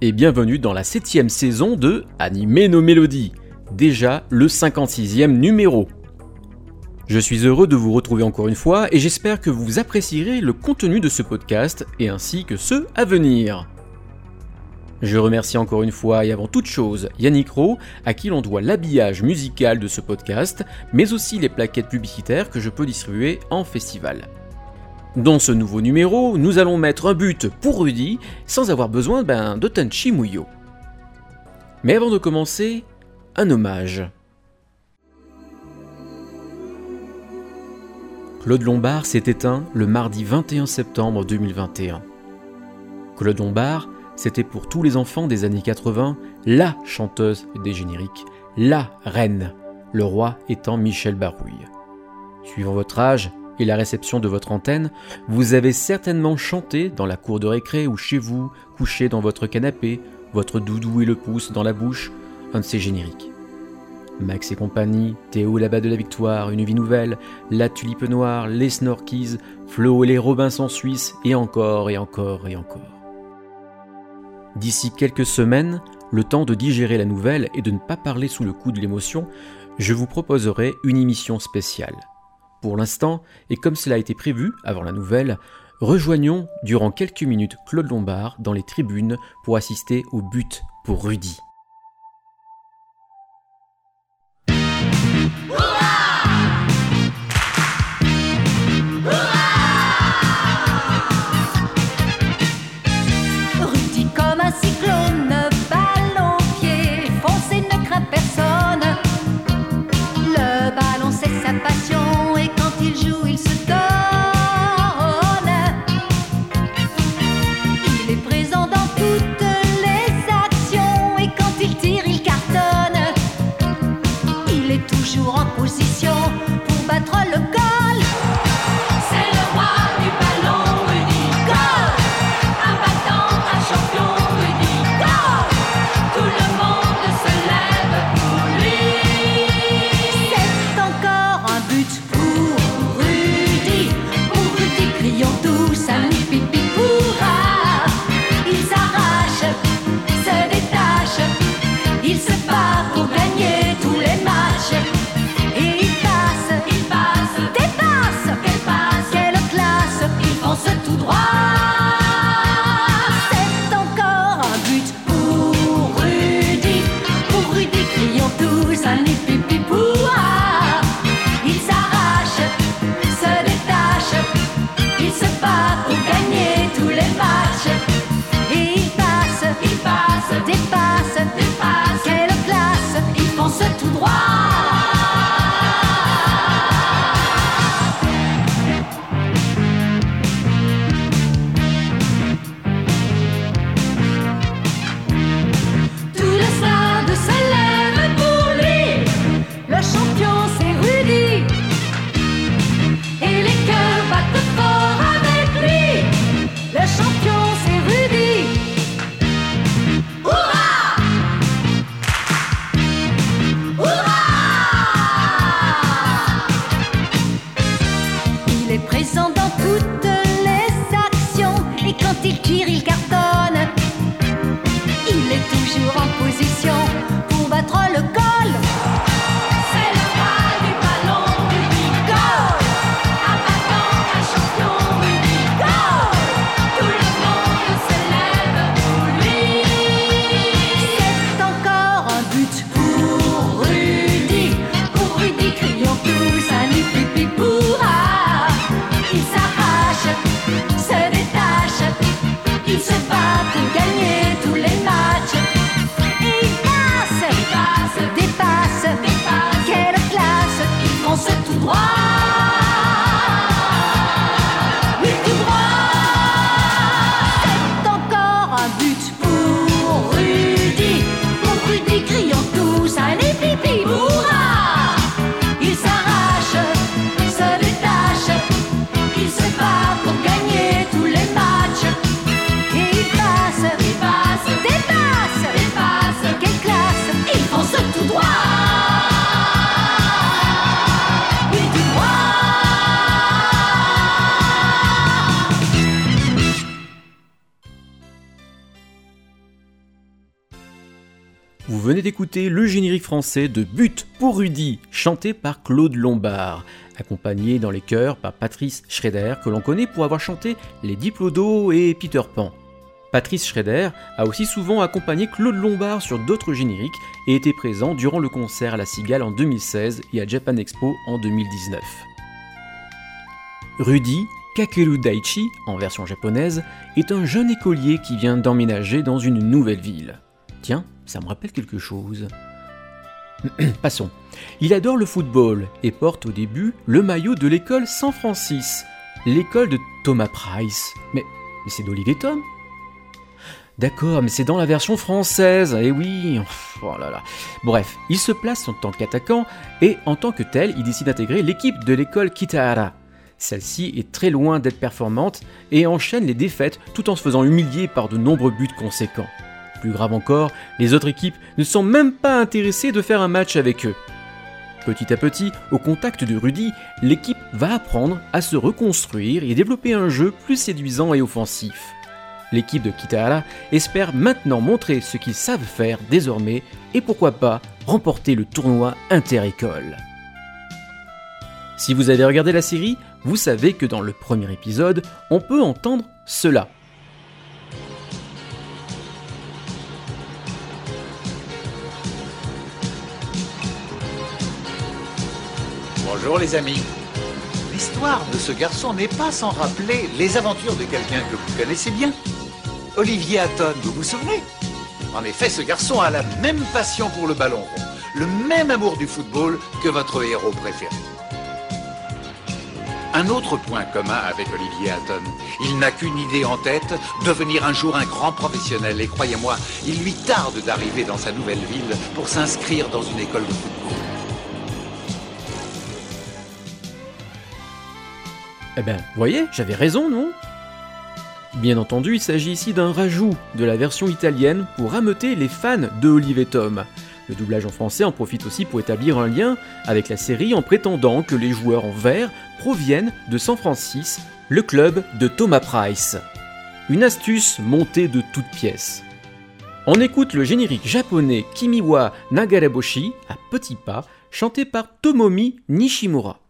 Et bienvenue dans la septième saison de Animer nos mélodies, déjà le 56e numéro. Je suis heureux de vous retrouver encore une fois et j'espère que vous apprécierez le contenu de ce podcast et ainsi que ceux à venir. Je remercie encore une fois et avant toute chose Yannick Rowe, à qui l'on doit l'habillage musical de ce podcast, mais aussi les plaquettes publicitaires que je peux distribuer en festival. Dans ce nouveau numéro, nous allons mettre un but pour Rudy sans avoir besoin ben, de Tenchi Muyo. Mais avant de commencer, un hommage. Claude Lombard s'est éteint le mardi 21 septembre 2021. Claude Lombard, c'était pour tous les enfants des années 80 la chanteuse des génériques, la reine, le roi étant Michel Barouille. Suivant votre âge, et la réception de votre antenne, vous avez certainement chanté dans la cour de récré ou chez vous, couché dans votre canapé, votre doudou et le pouce dans la bouche, un de ces génériques. Max et compagnie, Théo là-bas de la Victoire, Une vie nouvelle, La tulipe noire, Les Snorkies, Flo et les Robinson suisses, et encore et encore et encore. D'ici quelques semaines, le temps de digérer la nouvelle et de ne pas parler sous le coup de l'émotion, je vous proposerai une émission spéciale. Pour l'instant, et comme cela a été prévu avant la nouvelle, rejoignons durant quelques minutes Claude Lombard dans les tribunes pour assister au but pour Rudy. Le générique français de But pour Rudy, chanté par Claude Lombard, accompagné dans les chœurs par Patrice Schrader, que l'on connaît pour avoir chanté Les Diplodos et Peter Pan. Patrice Schrader a aussi souvent accompagné Claude Lombard sur d'autres génériques et était présent durant le concert à la Cigale en 2016 et à Japan Expo en 2019. Rudy, Kakeru Daichi, en version japonaise, est un jeune écolier qui vient d'emménager dans une nouvelle ville. Tiens, ça me rappelle quelque chose. Passons. Il adore le football et porte au début le maillot de l'école San Francis, l'école de Thomas Price. Mais, c'est d'Olivier D'accord, mais c'est dans la version française, eh oui oh. Bref, il se place en tant qu'attaquant et en tant que tel, il décide d'intégrer l'équipe de l'école Kitahara. Celle-ci est très loin d'être performante et enchaîne les défaites tout en se faisant humilier par de nombreux buts conséquents. Plus grave encore, les autres équipes ne sont même pas intéressées de faire un match avec eux. Petit à petit, au contact de Rudy, l'équipe va apprendre à se reconstruire et développer un jeu plus séduisant et offensif. L'équipe de Kitahara espère maintenant montrer ce qu'ils savent faire désormais et pourquoi pas remporter le tournoi inter-école. Si vous avez regardé la série, vous savez que dans le premier épisode, on peut entendre cela. Bonjour les amis. L'histoire de ce garçon n'est pas sans rappeler les aventures de quelqu'un que vous connaissez bien. Olivier Hatton, vous vous souvenez? En effet, ce garçon a la même passion pour le ballon rond, le même amour du football que votre héros préféré. Un autre point commun avec Olivier Hatton, il n'a qu'une idée en tête, devenir un jour un grand professionnel. Et croyez-moi, il lui tarde d'arriver dans sa nouvelle ville pour s'inscrire dans une école de football. Eh ben, voyez, j'avais raison, non? Bien entendu, il s'agit ici d'un rajout de la version italienne pour rameuter les fans de Olivier Tom. Le doublage en français en profite aussi pour établir un lien avec la série en prétendant que les joueurs en vert proviennent de San Francisco, le club de Thomas Price. Une astuce montée de toutes pièces. On écoute le générique japonais Kimiwa Nagareboshi à petits pas, chanté par Tomomi Nishimura.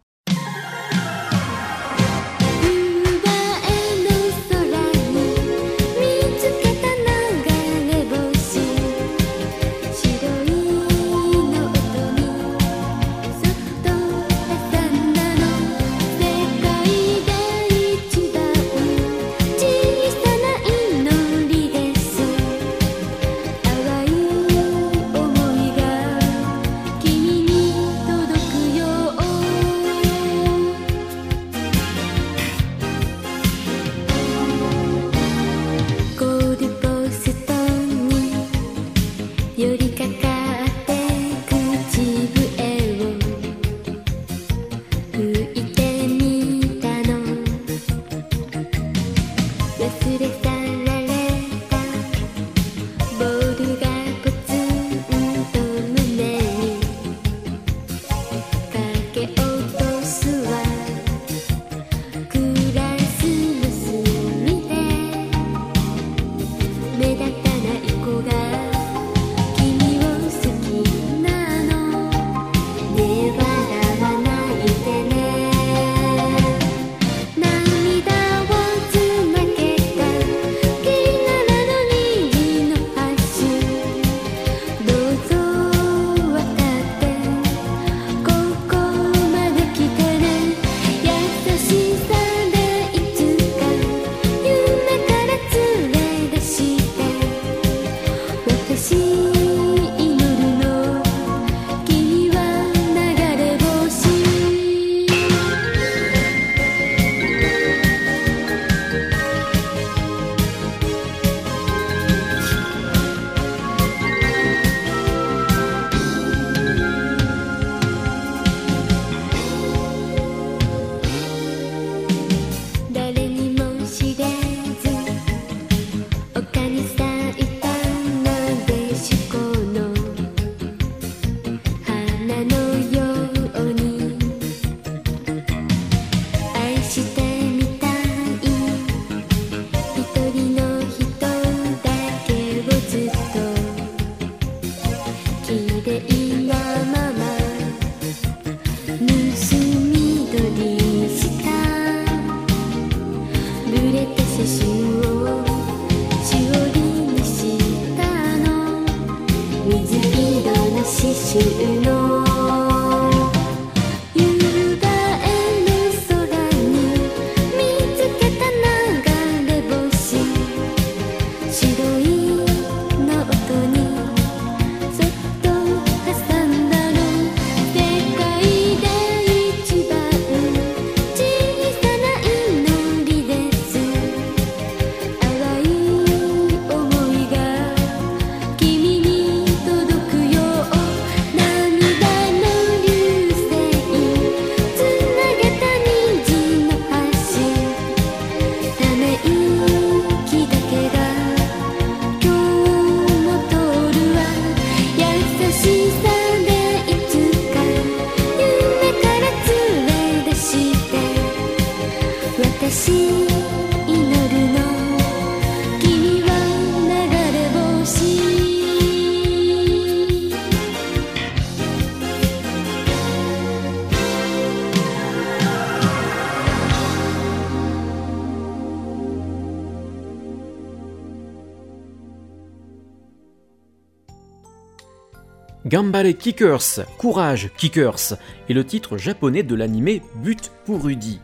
Gambare Kickers, Courage Kickers, est le titre japonais de l'anime But pour Rudy.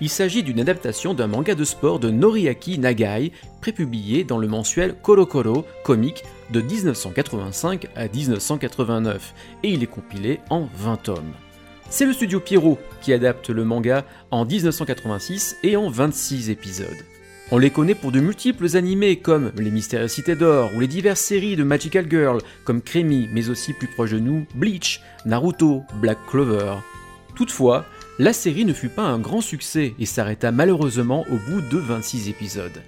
Il s'agit d'une adaptation d'un manga de sport de Noriaki Nagai, prépublié dans le mensuel Koro comique de 1985 à 1989, et il est compilé en 20 tomes. C'est le studio Pierrot qui adapte le manga en 1986 et en 26 épisodes. On les connaît pour de multiples animés comme Les Mystères Cités d'Or ou les diverses séries de Magical Girl comme Crémy, mais aussi plus proche de nous, Bleach, Naruto, Black Clover. Toutefois, la série ne fut pas un grand succès et s'arrêta malheureusement au bout de 26 épisodes.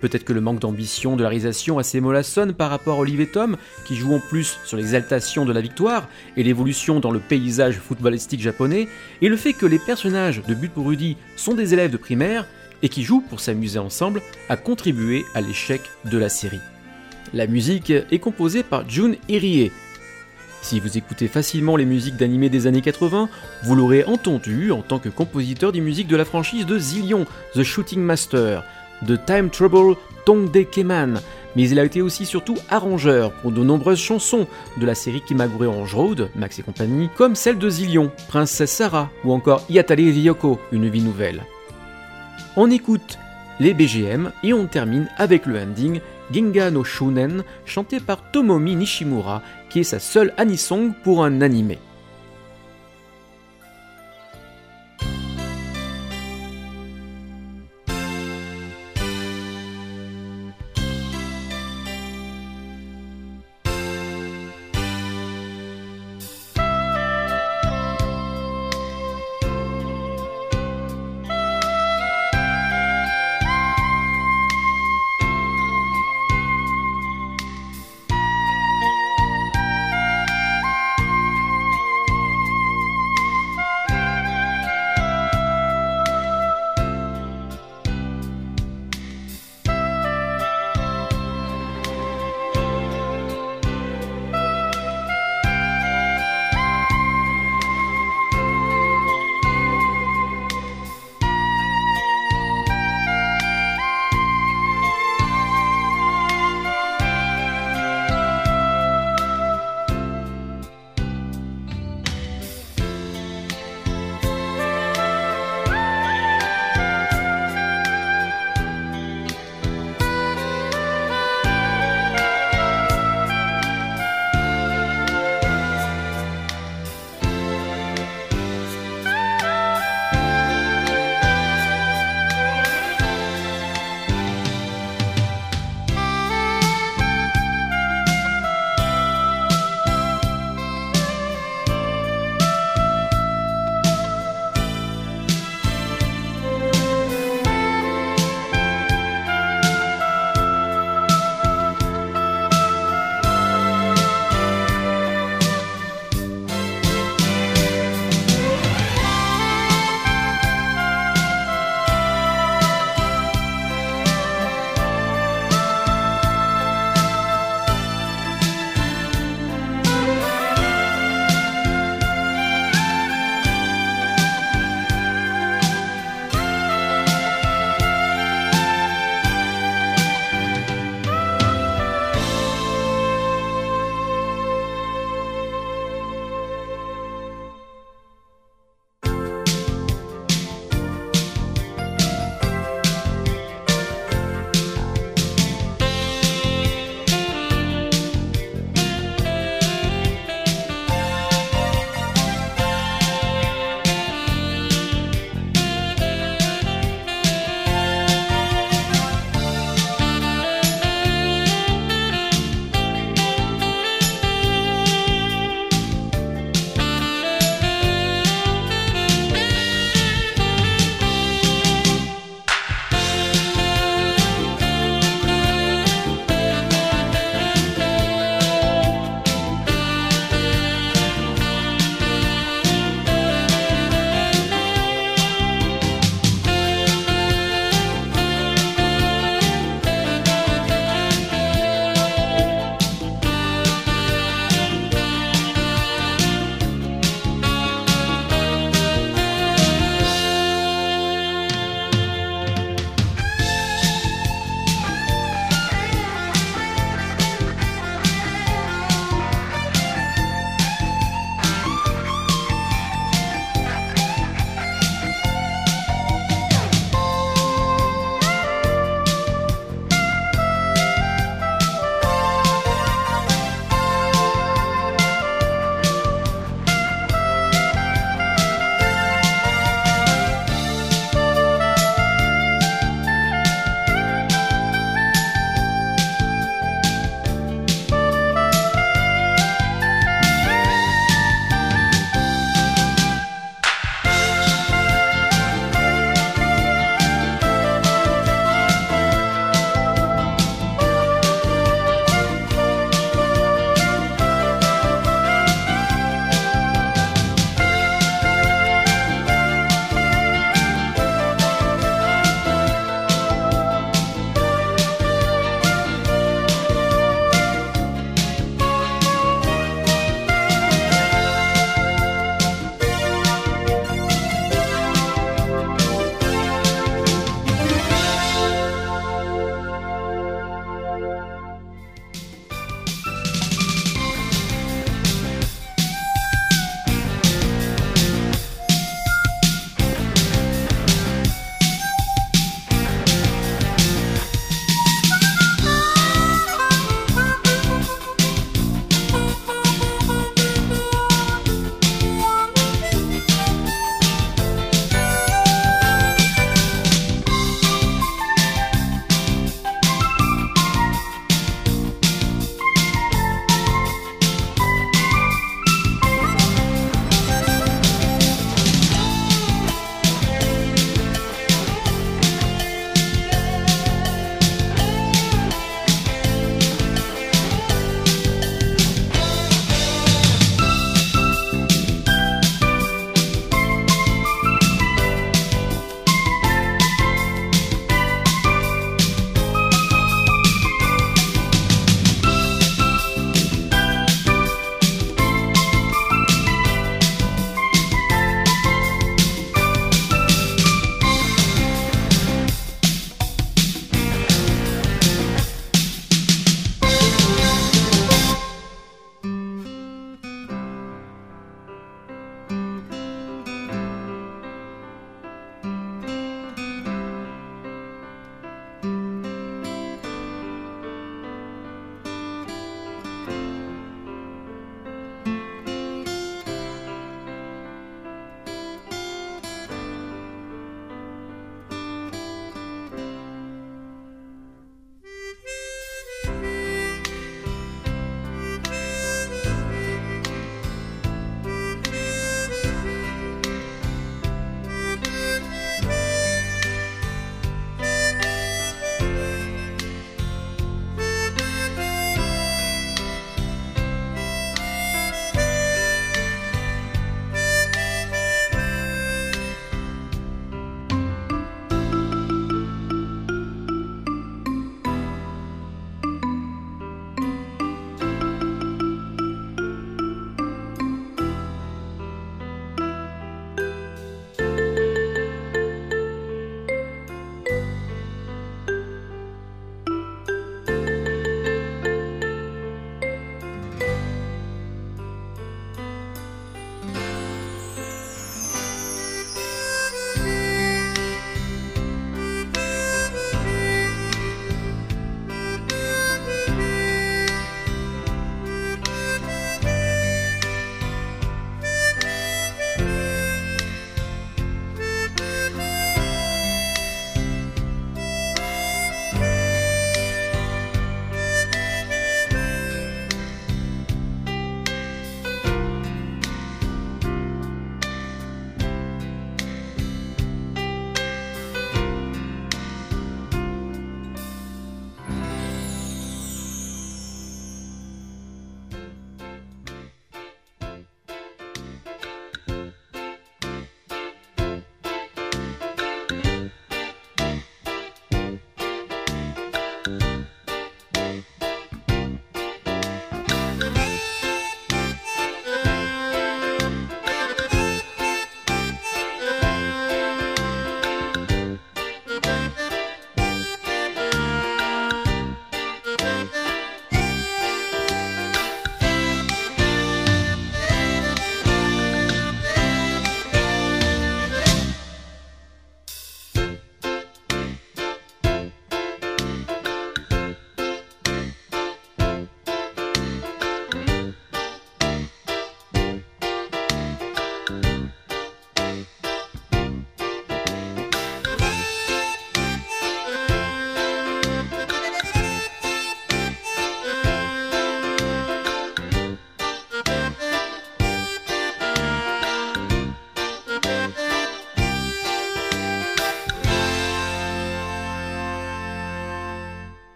Peut-être que le manque d'ambition de la réalisation assez mollassonne par rapport à Olivier Tom, qui joue en plus sur l'exaltation de la victoire et l'évolution dans le paysage footballistique japonais, et le fait que les personnages de But pour sont des élèves de primaire, et qui jouent pour s'amuser ensemble a contribué à l'échec de la série. La musique est composée par Jun Irie. Si vous écoutez facilement les musiques d'animés des années 80, vous l'aurez entendu en tant que compositeur des musiques de la franchise de Zillion, The Shooting Master, de Time Trouble, Tongde Keman, mais il a été aussi surtout arrangeur pour de nombreuses chansons de la série Kimagure Orange Road, Max et compagnie, comme celle de Zillion, Princesse Sarah ou encore Yatare Ryoko, Une vie nouvelle. On écoute les BGM et on termine avec le ending Ginga no Shunen chanté par Tomomi Nishimura qui est sa seule anisong pour un animé.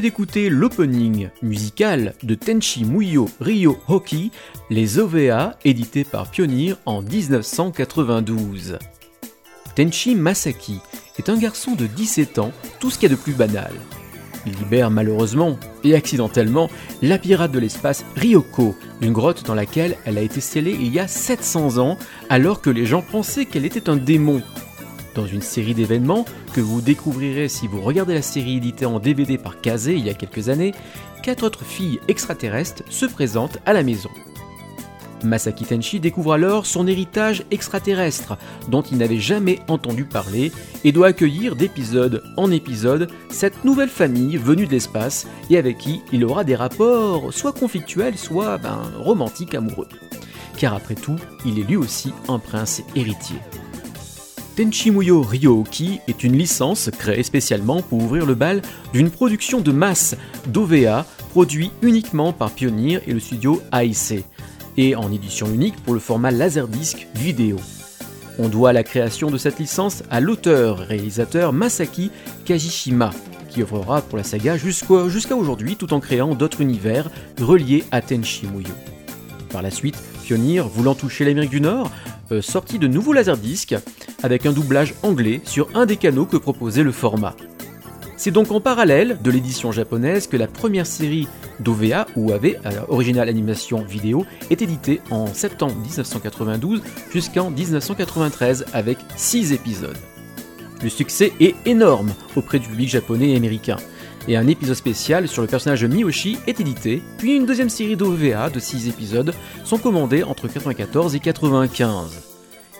D'écouter l'opening musical de Tenchi Muyo Ryo Hoki, les OVA, édité par Pioneer en 1992. Tenchi Masaki est un garçon de 17 ans, tout ce qu'il y a de plus banal. Il libère malheureusement et accidentellement la pirate de l'espace Ryoko, d'une grotte dans laquelle elle a été scellée il y a 700 ans, alors que les gens pensaient qu'elle était un démon dans une série d'événements que vous découvrirez si vous regardez la série éditée en DVD par Kazé il y a quelques années, quatre autres filles extraterrestres se présentent à la maison. Masaki Tenchi découvre alors son héritage extraterrestre, dont il n'avait jamais entendu parler, et doit accueillir d'épisode en épisode cette nouvelle famille venue de l'espace et avec qui il aura des rapports soit conflictuels, soit ben, romantiques amoureux. Car après tout, il est lui aussi un prince héritier. Tenchimuyo Ryooki est une licence créée spécialement pour ouvrir le bal d'une production de masse d'OVA produit uniquement par Pioneer et le studio AIC, et en édition unique pour le format Laserdisc vidéo. On doit la création de cette licence à l'auteur-réalisateur Masaki Kajishima, qui œuvrera pour la saga jusqu'à aujourd'hui tout en créant d'autres univers reliés à Tenchimuyo. Par la suite, Pioneer, voulant toucher l'Amérique du Nord, euh, sorti de nouveaux laserdiscs avec un doublage anglais sur un des canaux que proposait le format. C'est donc en parallèle de l'édition japonaise que la première série d'OVA, ou AV, euh, Original Animation Vidéo, est éditée en septembre 1992 jusqu'en 1993 avec 6 épisodes. Le succès est énorme auprès du public japonais et américain et un épisode spécial sur le personnage de Miyoshi est édité, puis une deuxième série d'OVA de 6 épisodes sont commandés entre 1994 et 1995.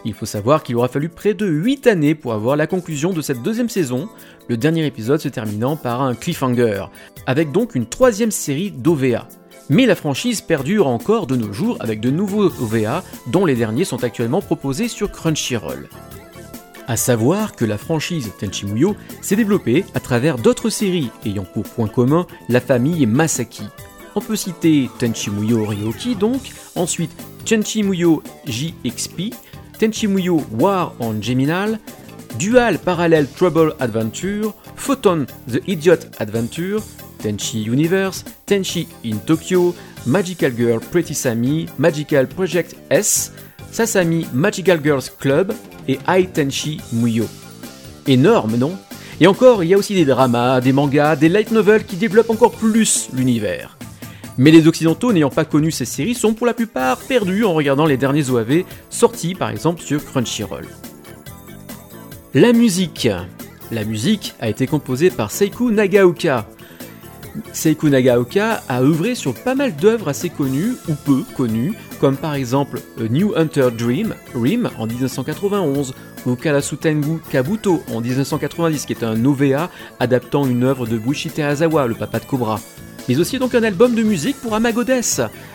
Il faut savoir qu'il aura fallu près de 8 années pour avoir la conclusion de cette deuxième saison, le dernier épisode se terminant par un cliffhanger, avec donc une troisième série d'OVA. Mais la franchise perdure encore de nos jours avec de nouveaux OVA dont les derniers sont actuellement proposés sur Crunchyroll. A savoir que la franchise Tenchi Muyo s'est développée à travers d'autres séries ayant pour point commun la famille Masaki. On peut citer Tenchi Muyo Ryoki donc, ensuite Tenchi Muyo JXP, Tenchi Muyo War on Geminal, Dual Parallel Trouble Adventure, Photon The Idiot Adventure, Tenchi Universe, Tenchi in Tokyo, Magical Girl Pretty Sami, Magical Project S, Sasami Magical Girls Club et Ai Tenchi Muyo. Énorme, non? Et encore, il y a aussi des dramas, des mangas, des light novels qui développent encore plus l'univers. Mais les occidentaux n'ayant pas connu ces séries sont pour la plupart perdus en regardant les derniers OAV sortis par exemple sur Crunchyroll. La musique. La musique a été composée par Seiku Nagaoka, Seiko Nagaoka a œuvré sur pas mal d'œuvres assez connues ou peu connues, comme par exemple A New Hunter Dream, Rim en 1991, ou Karasutengu Kabuto en 1990, qui est un OVA adaptant une œuvre de Bushi Teazawa, le papa de Cobra. Mais aussi donc un album de musique pour Amagodes,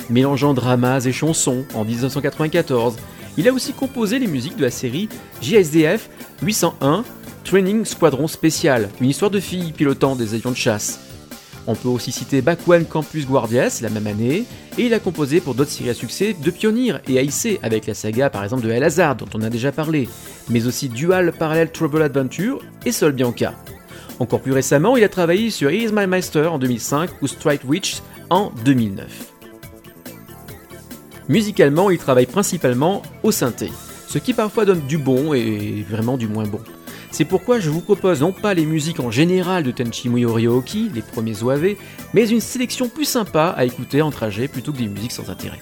mélangeant dramas et chansons en 1994. Il a aussi composé les musiques de la série JSDF 801 Training Squadron Spécial, une histoire de filles pilotant des avions de chasse. On peut aussi citer Back Campus Guardias la même année, et il a composé pour d'autres séries à succès de Pionnier et AIC, avec la saga par exemple de El Hazard dont on a déjà parlé, mais aussi Dual Parallel Trouble Adventure et Sol Bianca. Encore plus récemment, il a travaillé sur Is My Master en 2005 ou Strike Witch en 2009. Musicalement, il travaille principalement au synthé, ce qui parfois donne du bon et vraiment du moins bon. C'est pourquoi je vous propose non pas les musiques en général de Tenchi Muyo Ryoki, les premiers OAV, mais une sélection plus sympa à écouter en trajet plutôt que des musiques sans intérêt.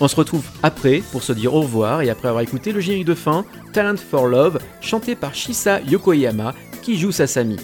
On se retrouve après pour se dire au revoir et après avoir écouté le générique de fin, Talent for Love, chanté par Shisa Yokoyama, qui joue Sasami.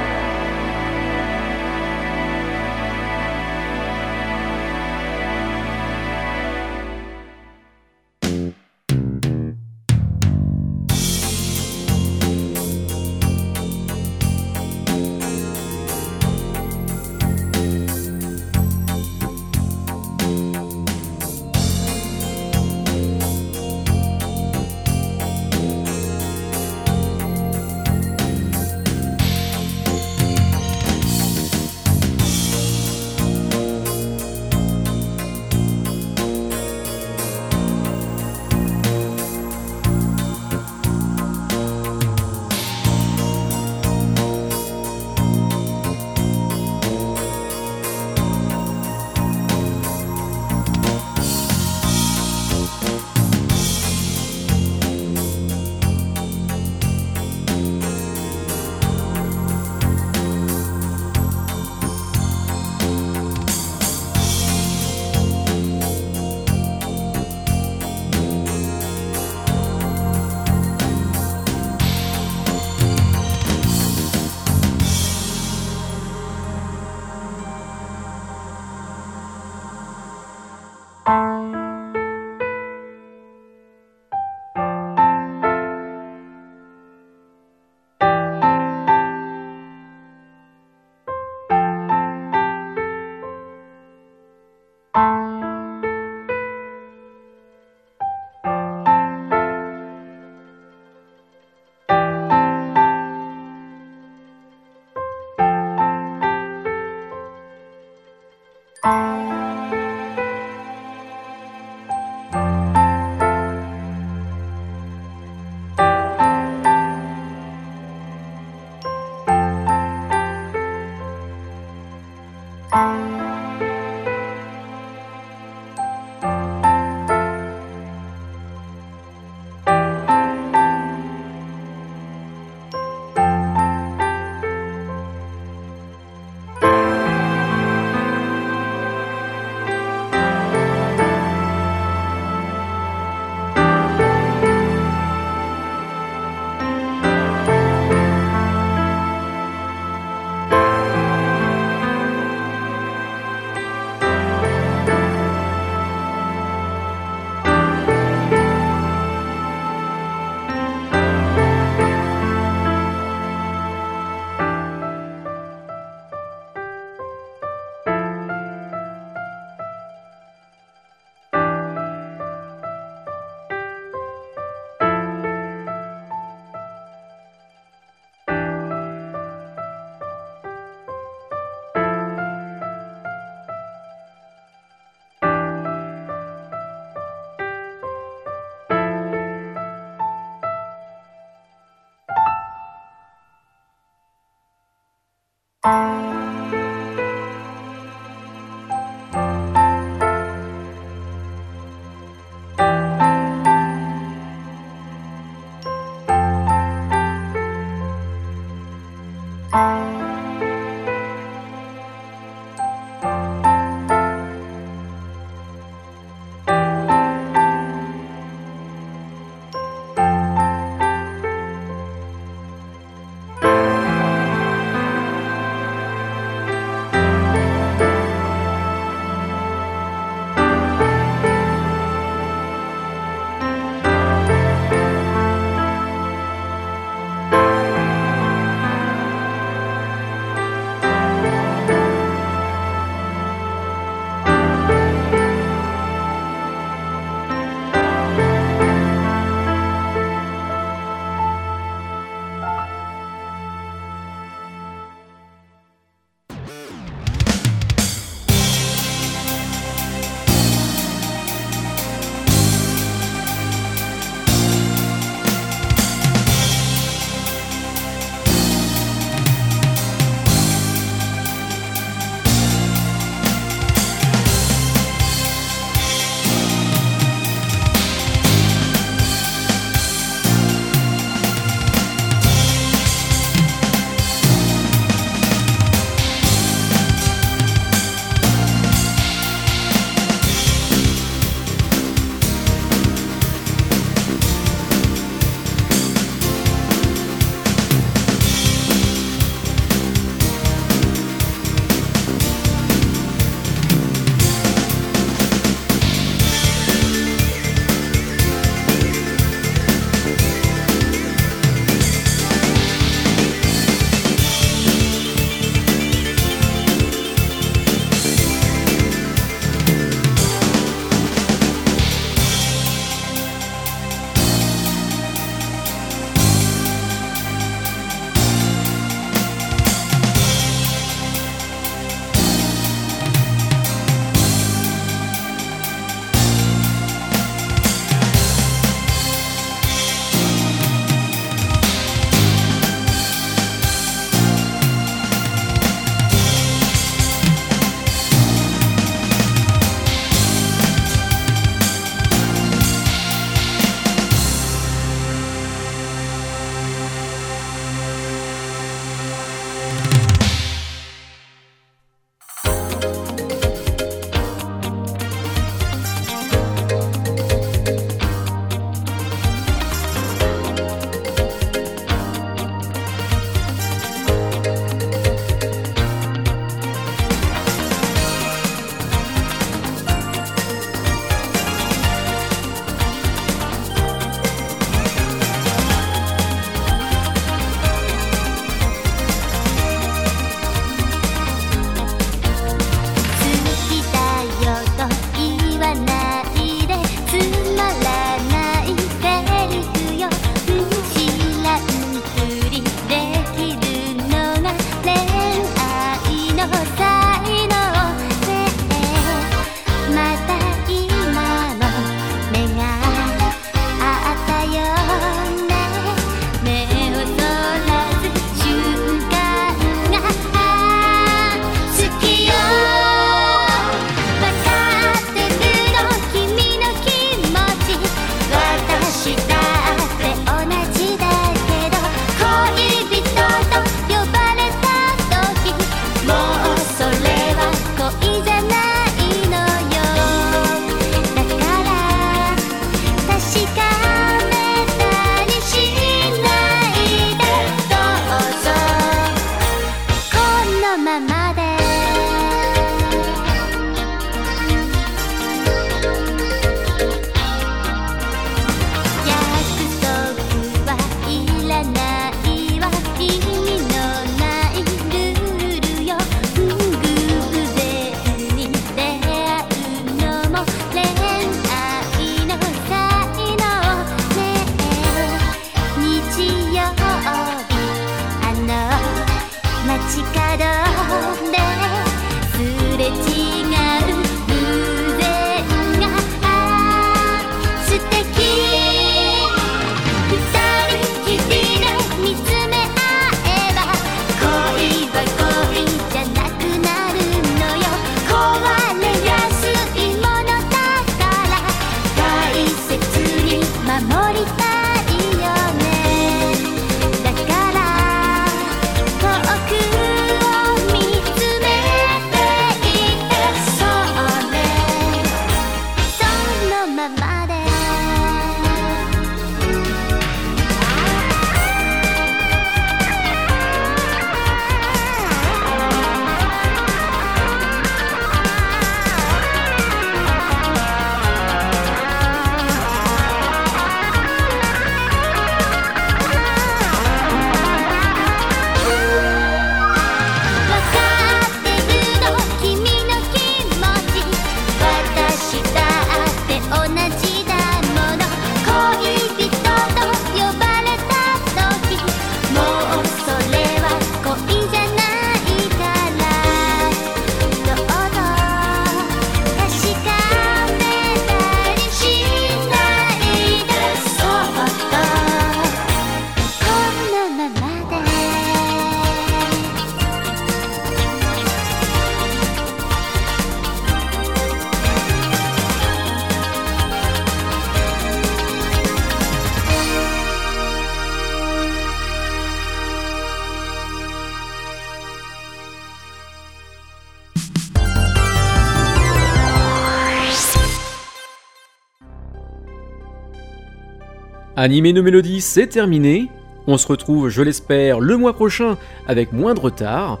Animé nos mélodies, c'est terminé. On se retrouve, je l'espère, le mois prochain avec moins de retard.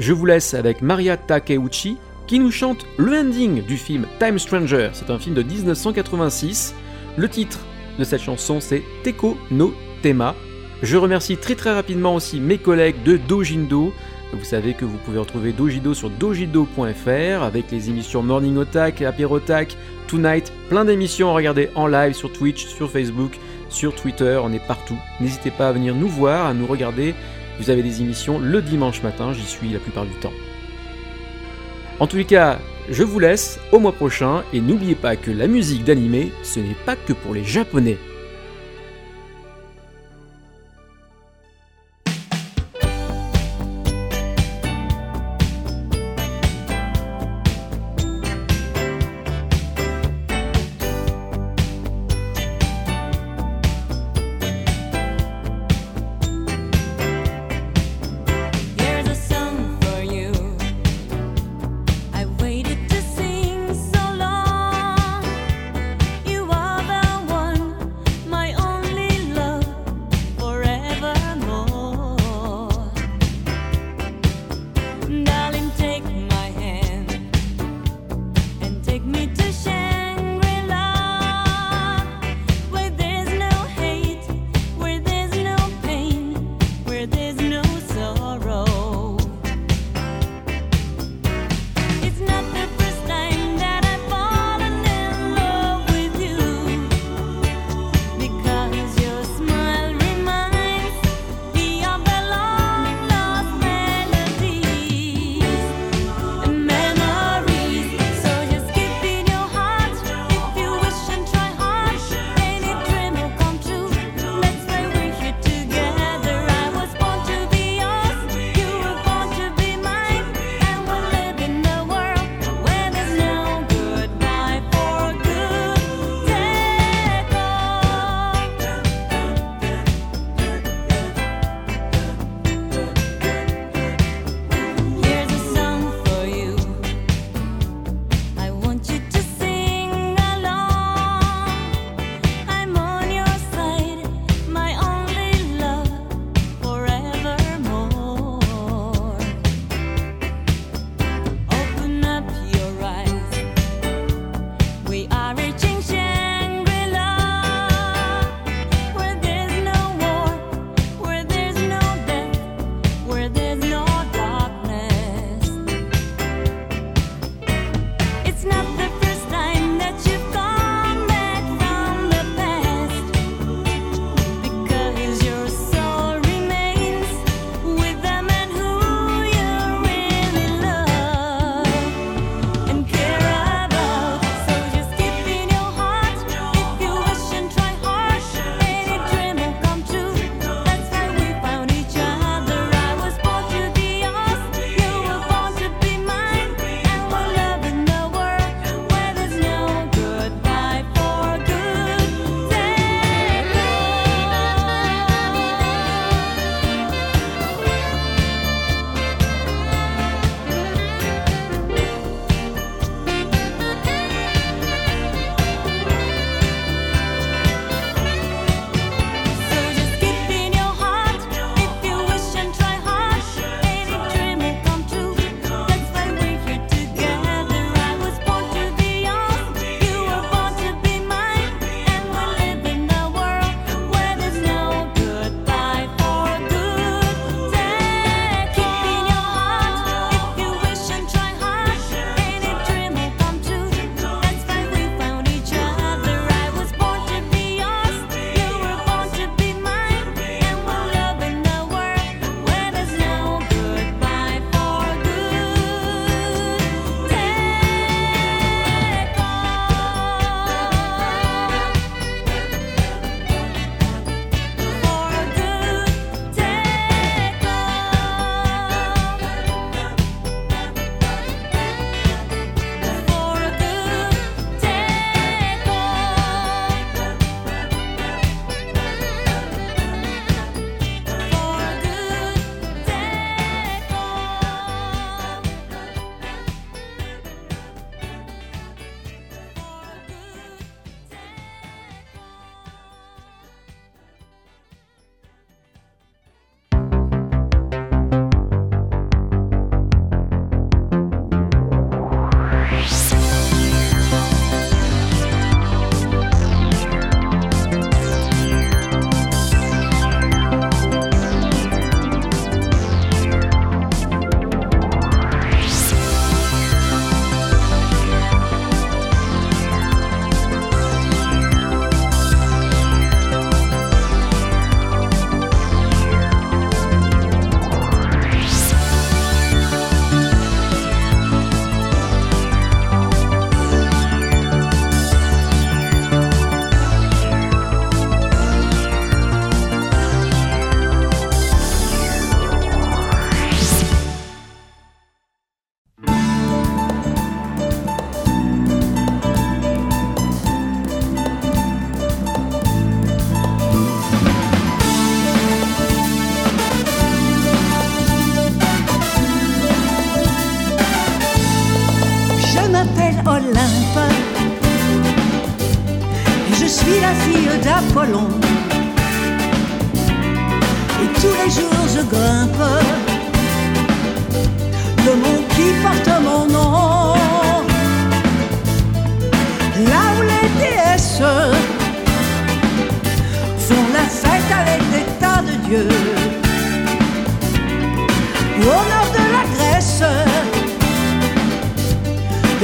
Je vous laisse avec Maria Takeuchi qui nous chante le ending du film Time Stranger. C'est un film de 1986. Le titre de cette chanson c'est Teko no Tema. Je remercie très très rapidement aussi mes collègues de Dojindo. Vous savez que vous pouvez retrouver Dojido sur dojido.fr avec les émissions Morning Otak, Aperotak, Tonight, plein d'émissions à regarder en live sur Twitch, sur Facebook, sur Twitter, on est partout. N'hésitez pas à venir nous voir, à nous regarder. Vous avez des émissions le dimanche matin, j'y suis la plupart du temps. En tous les cas, je vous laisse au mois prochain et n'oubliez pas que la musique d'animé, ce n'est pas que pour les japonais.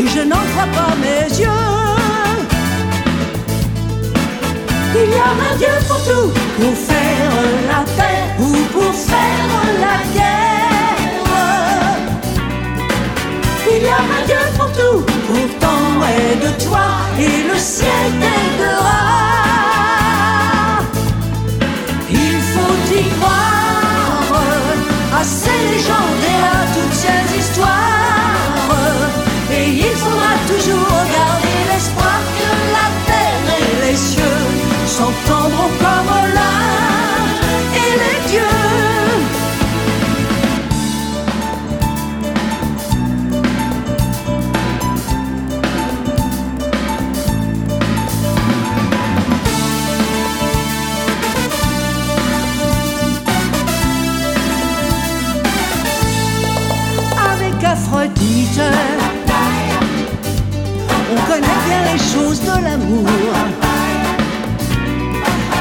Et je n'en crois pas mes yeux. Il y a un Dieu pour tout, pour faire la paix ou pour faire la guerre. Il y a un Dieu pour tout, pourtant aide-toi et le ciel t'aidera.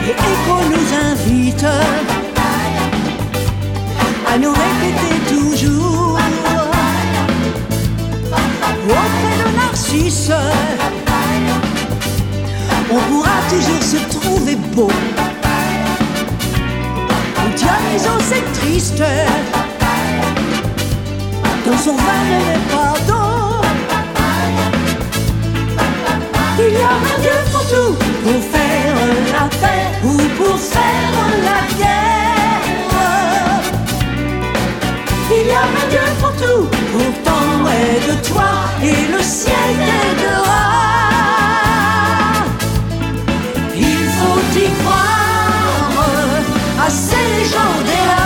Et Echo nous invite à nous répéter toujours auprès de Narcisse. On pourra toujours se trouver beau. Dionysos c'est triste dans son vin n'est pas il y a un Dieu pour tout, pour faire la paix ou pour faire la guerre. Il y a un Dieu pour tout, pourtant est de toi et le ciel t'aidera. Il faut y croire à ces légendes